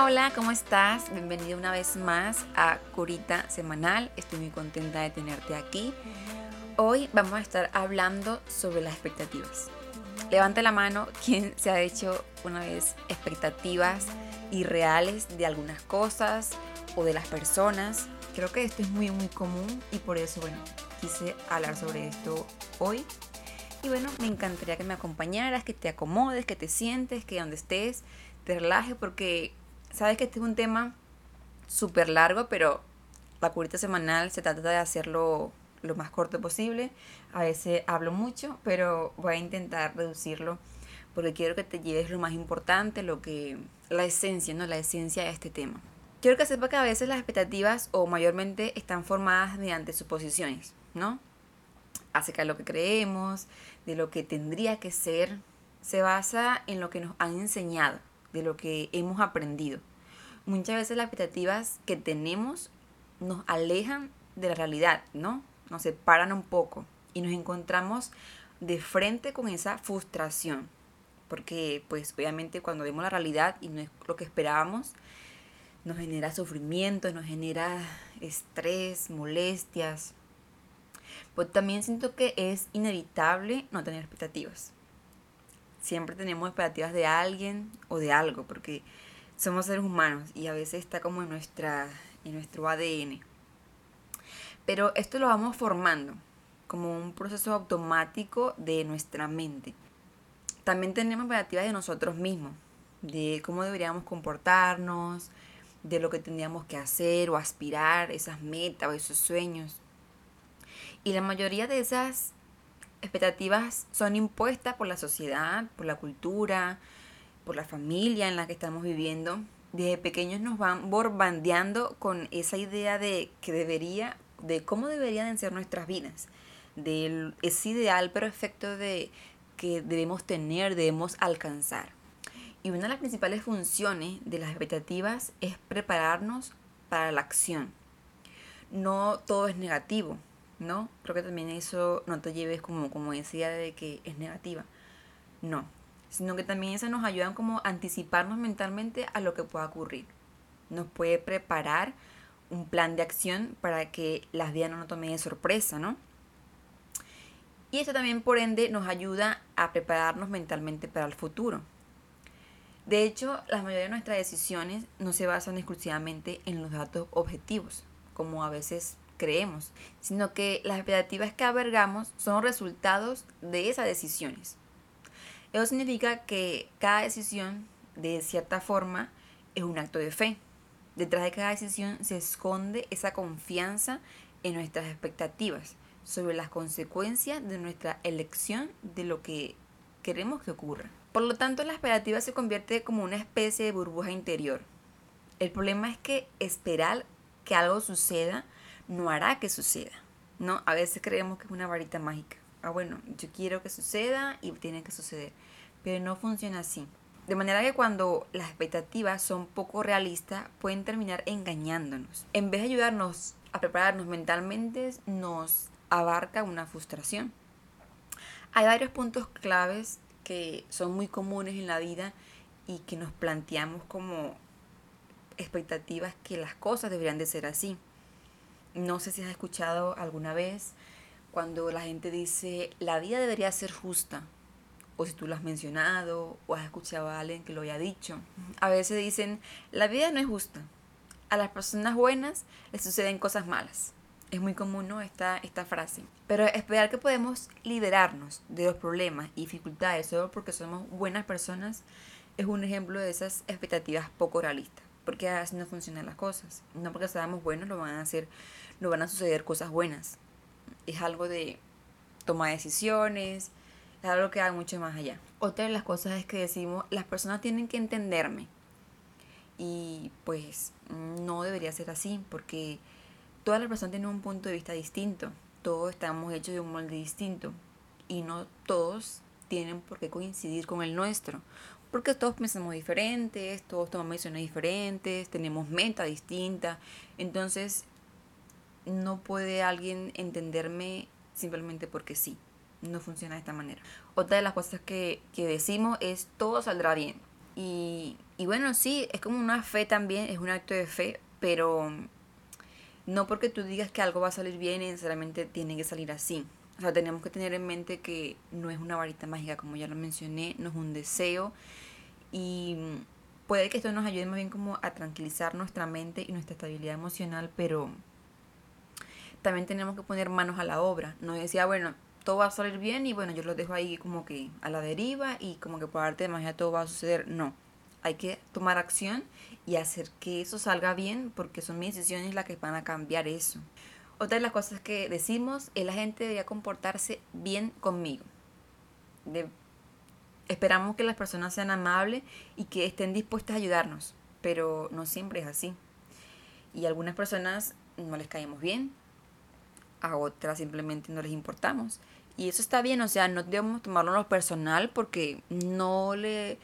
Hola, ¿cómo estás? Bienvenido una vez más a Curita Semanal. Estoy muy contenta de tenerte aquí. Hoy vamos a estar hablando sobre las expectativas. Levante la mano quien se ha hecho una vez expectativas irreales de algunas cosas o de las personas. Creo que esto es muy muy común y por eso, bueno, quise hablar sobre esto hoy. Y bueno, me encantaría que me acompañaras, que te acomodes, que te sientes, que donde estés te relajes porque sabes que este es un tema súper largo, pero la curita semanal se trata de hacerlo lo más corto posible. A veces hablo mucho, pero voy a intentar reducirlo porque quiero que te lleves lo más importante, lo que la esencia, ¿no? La esencia de este tema. Quiero que sepa que a veces las expectativas o mayormente están formadas mediante suposiciones, ¿no? Acerca de lo que creemos, de lo que tendría que ser, se basa en lo que nos han enseñado, de lo que hemos aprendido muchas veces las expectativas que tenemos nos alejan de la realidad, ¿no? Nos separan un poco y nos encontramos de frente con esa frustración. Porque pues obviamente cuando vemos la realidad y no es lo que esperábamos, nos genera sufrimiento, nos genera estrés, molestias. Pues también siento que es inevitable no tener expectativas. Siempre tenemos expectativas de alguien o de algo, porque somos seres humanos y a veces está como en, nuestra, en nuestro ADN. Pero esto lo vamos formando como un proceso automático de nuestra mente. También tenemos expectativas de nosotros mismos, de cómo deberíamos comportarnos, de lo que tendríamos que hacer o aspirar, esas metas o esos sueños. Y la mayoría de esas expectativas son impuestas por la sociedad, por la cultura, por la familia en la que estamos viviendo, desde pequeños nos van borbandeando con esa idea de que debería, de cómo deberían ser nuestras vidas, de ese ideal perfecto de que debemos tener, debemos alcanzar. Y una de las principales funciones de las expectativas es prepararnos para la acción. No todo es negativo, ¿no? Creo que también eso no te lleves como, como decía de que es negativa. No, sino que también eso nos ayudan como a anticiparnos mentalmente a lo que pueda ocurrir. Nos puede preparar un plan de acción para que las vidas no nos tomen de sorpresa, ¿no? Y esto también, por ende, nos ayuda a prepararnos mentalmente para el futuro. De hecho, la mayoría de nuestras decisiones no se basan exclusivamente en los datos objetivos, como a veces creemos, sino que las expectativas que albergamos son resultados de esas decisiones. Eso significa que cada decisión, de cierta forma, es un acto de fe. Detrás de cada decisión se esconde esa confianza en nuestras expectativas sobre las consecuencias de nuestra elección de lo que queremos que ocurra. Por lo tanto, la expectativa se convierte como una especie de burbuja interior. El problema es que esperar que algo suceda no hará que suceda. ¿no? A veces creemos que es una varita mágica ah, bueno, yo quiero que suceda y tiene que suceder. Pero no funciona así. De manera que cuando las expectativas son poco realistas, pueden terminar engañándonos. En vez de ayudarnos a prepararnos mentalmente, nos abarca una frustración. Hay varios puntos claves que son muy comunes en la vida y que nos planteamos como expectativas que las cosas deberían de ser así. No sé si has escuchado alguna vez cuando la gente dice la vida debería ser justa, o si tú lo has mencionado, o has escuchado a alguien que lo haya dicho. A veces dicen, la vida no es justa. A las personas buenas les suceden cosas malas. Es muy común ¿no? esta, esta frase. Pero esperar que podemos liberarnos de los problemas y dificultades solo porque somos buenas personas es un ejemplo de esas expectativas poco realistas. Porque así no funcionan las cosas. No porque seamos buenos no van a hacer, no van a suceder cosas buenas es algo de toma decisiones, es algo que va mucho más allá. Otra de las cosas es que decimos, las personas tienen que entenderme. Y pues no debería ser así, porque todas las personas tienen un punto de vista distinto. Todos estamos hechos de un molde distinto. Y no todos tienen por qué coincidir con el nuestro. Porque todos pensamos diferentes, todos tomamos decisiones diferentes, tenemos metas distintas. Entonces no puede alguien entenderme simplemente porque sí. No funciona de esta manera. Otra de las cosas que, decimos es todo saldrá bien. Y Y bueno, sí, es como una fe también, es un acto de fe, pero no porque tú digas que algo va a salir bien, necesariamente tiene que salir así. O sea, tenemos que tener en mente que no es una varita mágica, como ya lo mencioné, no es un deseo. Y puede que esto nos ayude más bien como a tranquilizar nuestra mente y nuestra estabilidad emocional, pero también tenemos que poner manos a la obra. No decía, bueno, todo va a salir bien y bueno, yo lo dejo ahí como que a la deriva y como que por arte de magia todo va a suceder. No, hay que tomar acción y hacer que eso salga bien porque son mis decisiones las que van a cambiar eso. Otra de las cosas que decimos es la gente debería comportarse bien conmigo. esperamos que las personas sean amables y que estén dispuestas a ayudarnos, pero no siempre es así. Y algunas personas no les caemos bien, a otras simplemente no les importamos. Y eso está bien, o sea, no debemos tomarlo en lo personal porque no le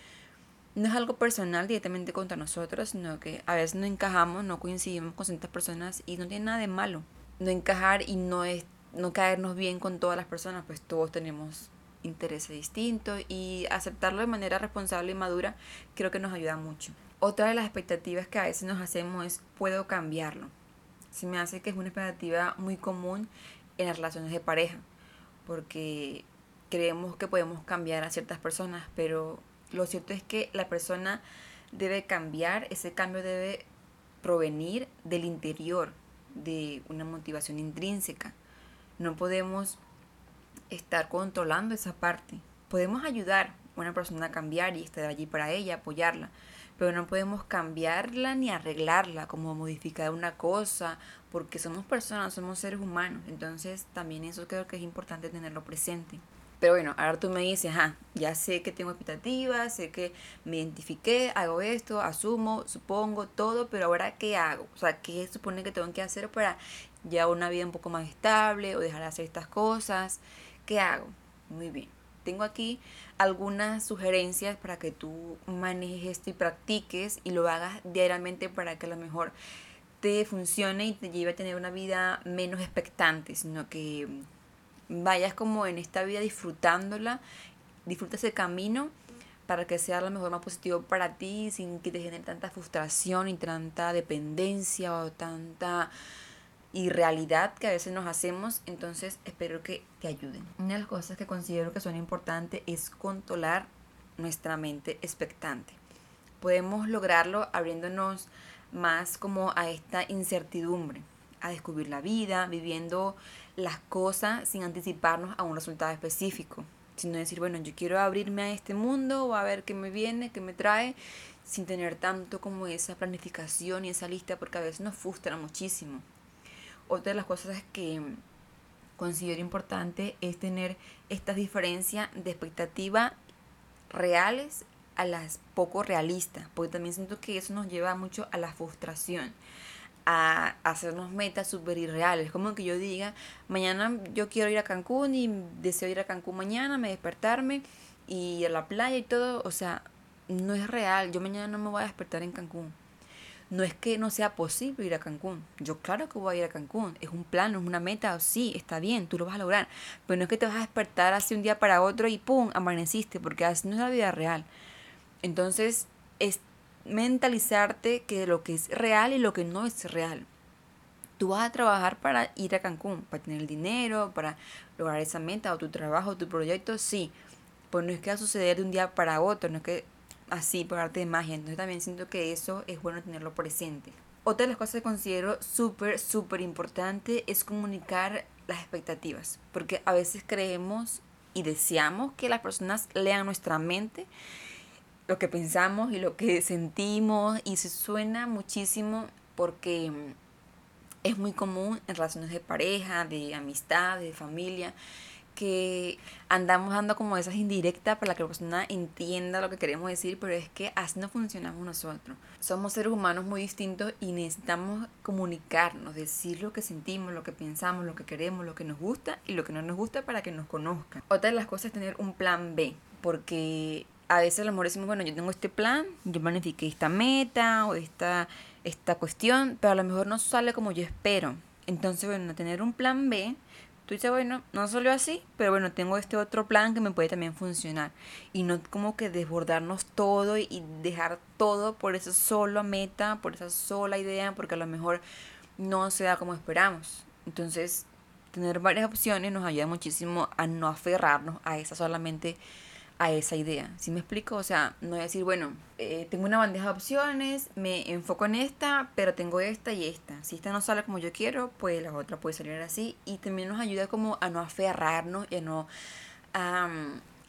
no es algo personal directamente contra nosotros, sino que a veces no encajamos, no coincidimos con ciertas personas y no tiene nada de malo. No encajar y no es no caernos bien con todas las personas, pues todos tenemos intereses distintos y aceptarlo de manera responsable y madura creo que nos ayuda mucho. Otra de las expectativas que a veces nos hacemos es puedo cambiarlo. Se me hace que es una expectativa muy común en las relaciones de pareja, porque creemos que podemos cambiar a ciertas personas, pero lo cierto es que la persona debe cambiar, ese cambio debe provenir del interior, de una motivación intrínseca. No podemos estar controlando esa parte. Podemos ayudar a una persona a cambiar y estar allí para ella, apoyarla, pero no podemos cambiarla ni arreglarla, como modificar una cosa, porque somos personas, somos seres humanos. Entonces también eso creo que es importante tenerlo presente. Pero bueno, ahora tú me dices, ajá, ya sé que tengo expectativas, sé que me identifiqué, hago esto, asumo, supongo, todo, pero ahora ¿qué hago? O sea, ¿qué supone que tengo que hacer para ya una vida un poco más estable o dejar de hacer estas cosas? ¿Qué hago? Muy bien. Tengo aquí algunas sugerencias para que tú manejes esto y practiques y lo hagas diariamente para que a lo mejor te funcione y te lleve a tener una vida menos expectante, sino que vayas como en esta vida disfrutándola, disfruta ese camino para que sea lo mejor más positivo para ti, sin que te genere tanta frustración y tanta dependencia o tanta irrealidad que a veces nos hacemos. Entonces espero que te ayuden. Una de las cosas que considero que son importantes es controlar nuestra mente expectante. Podemos lograrlo abriéndonos más como a esta incertidumbre, a descubrir la vida, viviendo las cosas sin anticiparnos a un resultado específico, sino decir, bueno, yo quiero abrirme a este mundo o a ver qué me viene, qué me trae, sin tener tanto como esa planificación y esa lista, porque a veces nos frustra muchísimo. Otra de las cosas que considero importante es tener estas diferencias de expectativa reales a las poco realistas, porque también siento que eso nos lleva mucho a la frustración a hacernos metas súper irreales. Como que yo diga, mañana yo quiero ir a Cancún y deseo ir a Cancún mañana, me despertarme y ir a la playa y todo. O sea, no es real. Yo mañana no me voy a despertar en Cancún. No es que no sea posible ir a Cancún. Yo claro que voy a ir a Cancún. Es un plan, es una meta. Sí, está bien, tú lo vas a lograr. Pero no es que te vas a despertar así un día para otro y ¡pum! amaneciste. Porque así no es la vida real. Entonces, es mentalizarte que lo que es real y lo que no es real. Tú vas a trabajar para ir a Cancún, para tener el dinero, para lograr esa meta o tu trabajo, tu proyecto, sí. Pues no es que va a suceder de un día para otro, no es que así por arte de magia. Entonces también siento que eso es bueno tenerlo presente. Otra de las cosas que considero súper, súper importante es comunicar las expectativas. Porque a veces creemos y deseamos que las personas lean nuestra mente lo que pensamos y lo que sentimos y se suena muchísimo porque es muy común en relaciones de pareja, de amistad, de familia, que andamos dando como esas indirectas para que la persona entienda lo que queremos decir, pero es que así no funcionamos nosotros. Somos seres humanos muy distintos y necesitamos comunicarnos, decir lo que sentimos, lo que pensamos, lo que queremos, lo que nos gusta y lo que no nos gusta para que nos conozcan. Otra de las cosas es tener un plan B, porque a veces a lo mejor decimos, bueno, yo tengo este plan, yo planifiqué esta meta o esta, esta cuestión, pero a lo mejor no sale como yo espero. Entonces, bueno, tener un plan B tú dices, bueno, no solo así, pero bueno, tengo este otro plan que me puede también funcionar. Y no como que desbordarnos todo y dejar todo por esa sola meta, por esa sola idea, porque a lo mejor no se da como esperamos. Entonces, tener varias opciones nos ayuda muchísimo a no aferrarnos a esa solamente a esa idea. ¿Sí me explico? O sea, no decir, bueno, eh, tengo una bandeja de opciones, me enfoco en esta, pero tengo esta y esta. Si esta no sale como yo quiero, pues la otra puede salir así. Y también nos ayuda como a no aferrarnos y a no...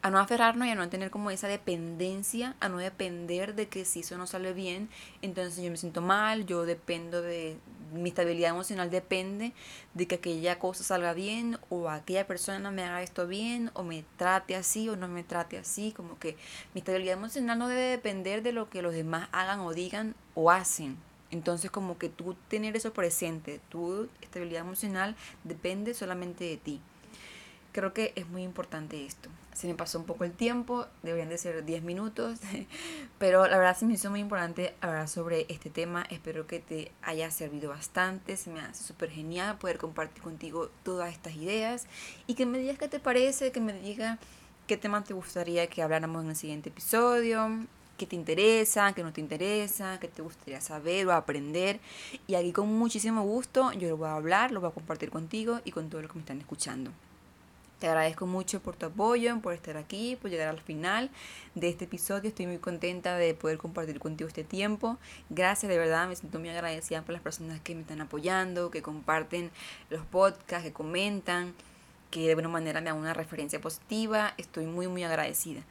a no aferrarnos y a no tener como esa dependencia, a no depender de que si eso no sale bien, entonces yo me siento mal, yo dependo de, mi estabilidad emocional depende de que aquella cosa salga bien o aquella persona me haga esto bien o me trate así o no me trate así. Como que mi estabilidad emocional no debe depender de lo que los demás hagan o digan o hacen. Entonces como que tú tener eso presente, tu estabilidad emocional depende solamente de ti. Creo que es muy importante esto. Se me pasó un poco el tiempo, deberían de ser 10 minutos, pero la verdad se me hizo muy importante hablar sobre este tema. Espero que te haya servido bastante, se me hace súper genial poder compartir contigo todas estas ideas y que me digas qué te parece, que me digas qué tema te gustaría que habláramos en el siguiente episodio, qué te interesa, qué no te interesa, qué te gustaría saber o aprender. Y aquí con muchísimo gusto yo lo voy a hablar, lo voy a compartir contigo y con todos los que me están escuchando. Te agradezco mucho por tu apoyo, por estar aquí, por llegar al final de este episodio. Estoy muy contenta de poder compartir contigo este tiempo. Gracias, de verdad, me siento muy agradecida por las personas que me están apoyando, que comparten los podcasts, que comentan, que de alguna manera me dan una referencia positiva. Estoy muy, muy agradecida.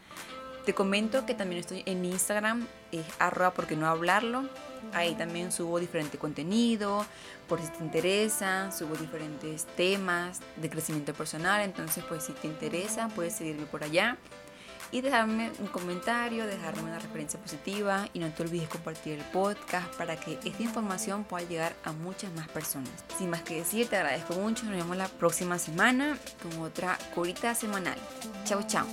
Te comento que también estoy en Instagram, es arroba porque no hablarlo. Ahí también subo diferente contenido, por si te interesa, subo diferentes temas de crecimiento personal, entonces pues si te interesa puedes seguirme por allá y dejarme un comentario, dejarme una referencia positiva y no te olvides compartir el podcast para que esta información pueda llegar a muchas más personas. Sin más que decir, te agradezco mucho, nos vemos la próxima semana con otra curita semanal. Chao, chao.